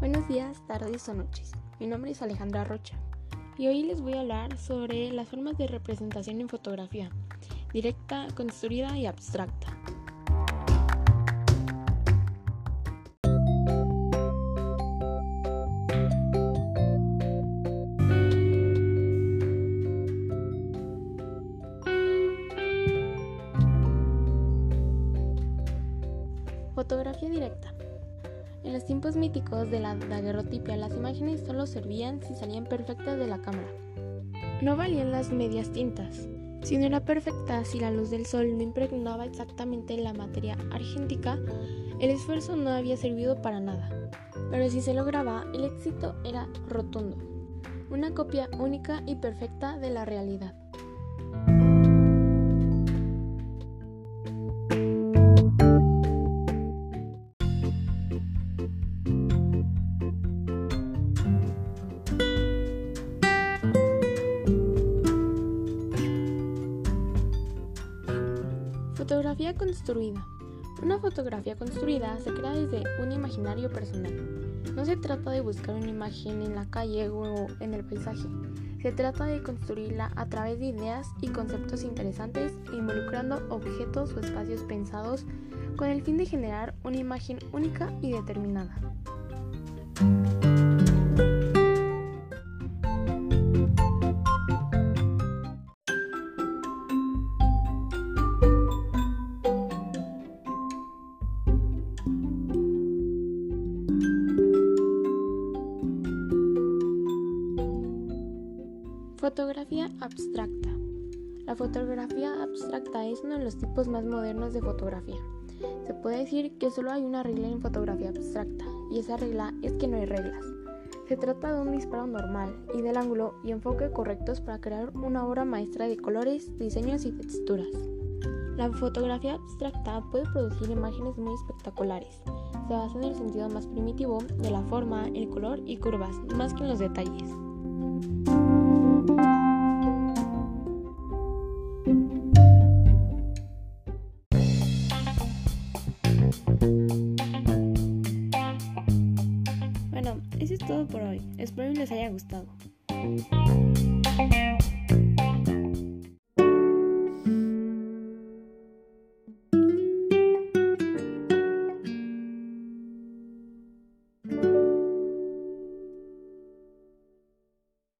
Buenos días, tardes o noches. Mi nombre es Alejandra Rocha y hoy les voy a hablar sobre las formas de representación en fotografía, directa, construida y abstracta. Fotografía directa. En los tiempos míticos de la daguerrotipia, las imágenes solo servían si salían perfectas de la cámara. No valían las medias tintas, si no era perfecta si la luz del sol no impregnaba exactamente la materia argéntica, el esfuerzo no había servido para nada. Pero si se lograba, el éxito era rotundo, una copia única y perfecta de la realidad. Fotografía construida. Una fotografía construida se crea desde un imaginario personal. No se trata de buscar una imagen en la calle o en el paisaje. Se trata de construirla a través de ideas y conceptos interesantes involucrando objetos o espacios pensados con el fin de generar una imagen única y determinada. Fotografía abstracta. La fotografía abstracta es uno de los tipos más modernos de fotografía. Se puede decir que solo hay una regla en fotografía abstracta, y esa regla es que no hay reglas. Se trata de un disparo normal y del ángulo y enfoque correctos para crear una obra maestra de colores, diseños y texturas. La fotografía abstracta puede producir imágenes muy espectaculares. Se basa en el sentido más primitivo de la forma, el color y curvas, más que en los detalles. Eso es todo por hoy. Espero les haya gustado.